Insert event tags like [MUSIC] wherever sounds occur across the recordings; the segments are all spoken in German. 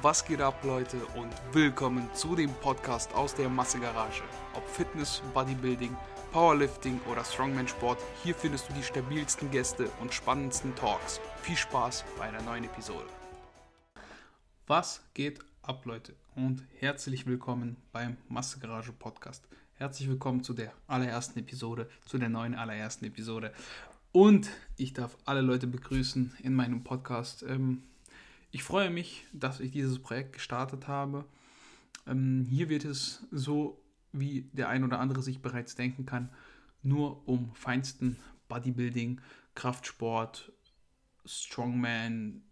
Was geht ab, Leute, und willkommen zu dem Podcast aus der Massegarage. Ob Fitness, Bodybuilding, Powerlifting oder Strongman-Sport, hier findest du die stabilsten Gäste und spannendsten Talks. Viel Spaß bei einer neuen Episode. Was geht ab, Leute, und herzlich willkommen beim Massegarage Podcast. Herzlich willkommen zu der allerersten Episode, zu der neuen allerersten Episode. Und ich darf alle Leute begrüßen in meinem Podcast. Ähm, ich freue mich, dass ich dieses Projekt gestartet habe. Ähm, hier wird es so, wie der ein oder andere sich bereits denken kann, nur um feinsten Bodybuilding, Kraftsport, Strongman,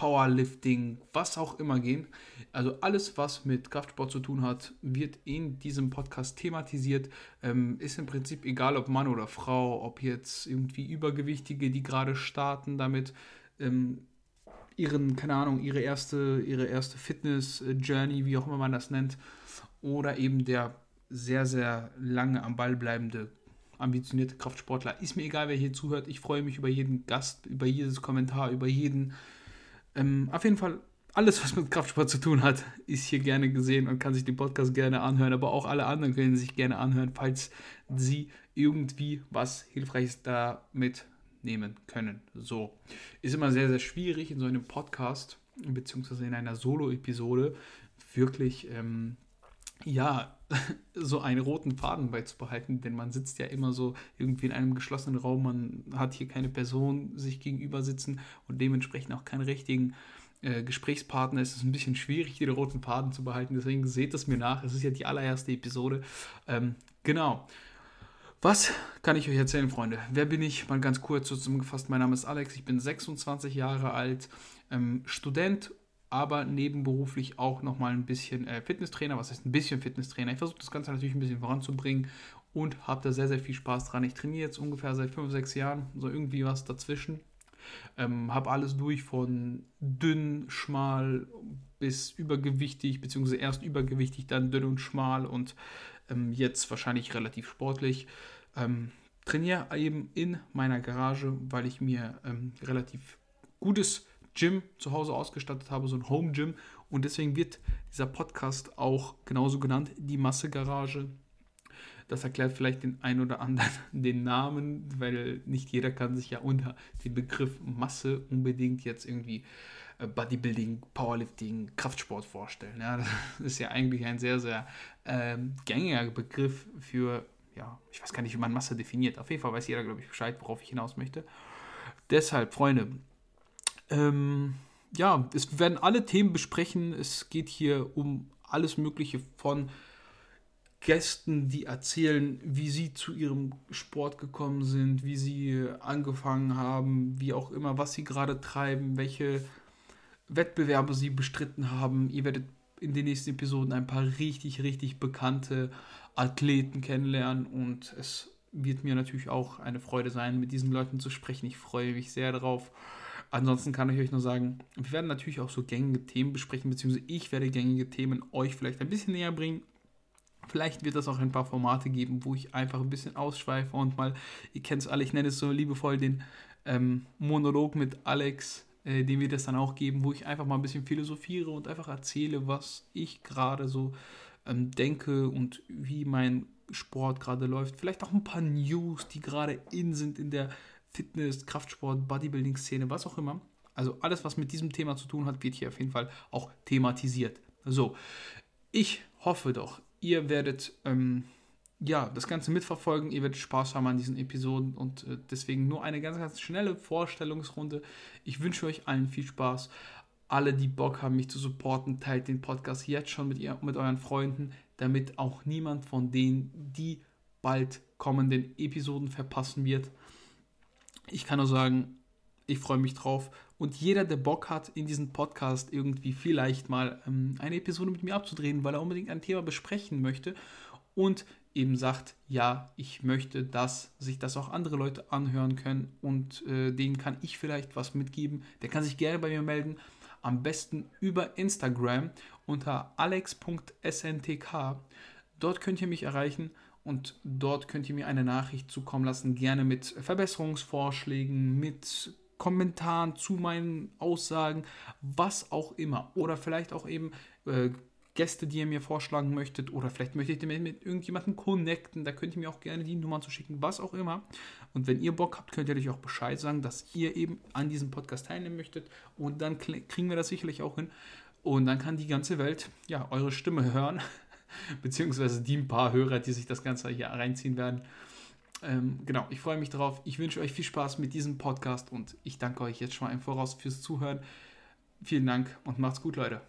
Powerlifting, was auch immer gehen. Also alles, was mit Kraftsport zu tun hat, wird in diesem Podcast thematisiert. Ähm, ist im Prinzip egal, ob Mann oder Frau, ob jetzt irgendwie Übergewichtige, die gerade starten damit, ähm, ihren, keine Ahnung, ihre erste, ihre erste Fitness-Journey, wie auch immer man das nennt, oder eben der sehr, sehr lange am Ball bleibende, ambitionierte Kraftsportler. Ist mir egal, wer hier zuhört. Ich freue mich über jeden Gast, über jedes Kommentar, über jeden. Ähm, auf jeden Fall, alles, was mit Kraftsport zu tun hat, ist hier gerne gesehen und kann sich den Podcast gerne anhören. Aber auch alle anderen können sich gerne anhören, falls sie irgendwie was Hilfreiches damit nehmen können. So. Ist immer sehr, sehr schwierig in so einem Podcast, beziehungsweise in einer Solo-Episode, wirklich, ähm, ja, [LAUGHS] so einen roten Faden beizubehalten, denn man sitzt ja immer so irgendwie in einem geschlossenen Raum, man hat hier keine Person sich gegenüber sitzen und dementsprechend auch keinen richtigen äh, Gesprächspartner. Es ist ein bisschen schwierig, den roten Faden zu behalten, deswegen seht es mir nach. Es ist ja die allererste Episode. Ähm, genau. Was kann ich euch erzählen, Freunde? Wer bin ich? Mal ganz kurz zusammengefasst. Mein Name ist Alex, ich bin 26 Jahre alt, ähm, Student, aber nebenberuflich auch nochmal ein bisschen äh, Fitnesstrainer. Was heißt ein bisschen Fitnesstrainer? Ich versuche das Ganze natürlich ein bisschen voranzubringen und habe da sehr, sehr viel Spaß dran. Ich trainiere jetzt ungefähr seit 5, 6 Jahren, so irgendwie was dazwischen. Ähm, habe alles durch von dünn, schmal bis übergewichtig, beziehungsweise erst übergewichtig, dann dünn und schmal und ähm, jetzt wahrscheinlich relativ sportlich. Ähm, trainiere eben in meiner Garage, weil ich mir ähm, relativ gutes Gym zu Hause ausgestattet habe, so ein Home Gym. Und deswegen wird dieser Podcast auch genauso genannt, die Massegarage. Das erklärt vielleicht den einen oder anderen [LAUGHS] den Namen, weil nicht jeder kann sich ja unter dem Begriff Masse unbedingt jetzt irgendwie äh, Bodybuilding, Powerlifting, Kraftsport vorstellen. Ja, [LAUGHS] das ist ja eigentlich ein sehr, sehr ähm, gängiger Begriff für, ja, ich weiß gar nicht, wie man Masse definiert. Auf jeden Fall weiß jeder, glaube ich, Bescheid, worauf ich hinaus möchte. Deshalb, Freunde, ähm, ja, es werden alle Themen besprechen. Es geht hier um alles Mögliche von Gästen, die erzählen, wie sie zu ihrem Sport gekommen sind, wie sie angefangen haben, wie auch immer, was sie gerade treiben, welche Wettbewerbe sie bestritten haben. Ihr werdet in den nächsten Episoden ein paar richtig, richtig bekannte Athleten kennenlernen und es wird mir natürlich auch eine Freude sein, mit diesen Leuten zu sprechen. Ich freue mich sehr darauf. Ansonsten kann ich euch nur sagen, wir werden natürlich auch so gängige Themen besprechen, beziehungsweise ich werde gängige Themen euch vielleicht ein bisschen näher bringen. Vielleicht wird es auch ein paar Formate geben, wo ich einfach ein bisschen ausschweife und mal, ihr kennt es alle, ich nenne es so liebevoll den ähm, Monolog mit Alex äh, den wir das dann auch geben, wo ich einfach mal ein bisschen philosophiere und einfach erzähle, was ich gerade so ähm, denke und wie mein Sport gerade läuft. Vielleicht auch ein paar News, die gerade in sind in der Fitness, Kraftsport, Bodybuilding-Szene, was auch immer. Also alles, was mit diesem Thema zu tun hat, wird hier auf jeden Fall auch thematisiert. So, ich hoffe doch, ihr werdet ähm, ja, das Ganze mitverfolgen. Ihr werdet Spaß haben an diesen Episoden und äh, deswegen nur eine ganz, ganz schnelle Vorstellungsrunde. Ich wünsche euch allen viel Spaß. Alle, die Bock haben, mich zu supporten, teilt den Podcast jetzt schon mit, ihr, mit euren Freunden, damit auch niemand von denen, die bald kommenden Episoden verpassen wird. Ich kann nur sagen, ich freue mich drauf. Und jeder, der Bock hat, in diesem Podcast irgendwie vielleicht mal ähm, eine Episode mit mir abzudrehen, weil er unbedingt ein Thema besprechen möchte und eben sagt, ja, ich möchte, dass sich das auch andere Leute anhören können und äh, denen kann ich vielleicht was mitgeben, der kann sich gerne bei mir melden. Am besten über Instagram unter alex.sntk. Dort könnt ihr mich erreichen und dort könnt ihr mir eine Nachricht zukommen lassen, gerne mit Verbesserungsvorschlägen, mit Kommentaren zu meinen Aussagen, was auch immer. Oder vielleicht auch eben äh, Gäste, die ihr mir vorschlagen möchtet. Oder vielleicht möchtet ihr mit irgendjemandem connecten. Da könnt ihr mir auch gerne die Nummern zu schicken, was auch immer. Und wenn ihr Bock habt, könnt ihr euch auch Bescheid sagen, dass ihr eben an diesem Podcast teilnehmen möchtet. Und dann kriegen wir das sicherlich auch hin. Und dann kann die ganze Welt ja eure Stimme hören. [LAUGHS] Beziehungsweise die ein paar Hörer, die sich das Ganze hier reinziehen werden. Ähm, genau, ich freue mich drauf. Ich wünsche euch viel Spaß mit diesem Podcast und ich danke euch jetzt schon mal im Voraus fürs Zuhören. Vielen Dank und macht's gut, Leute.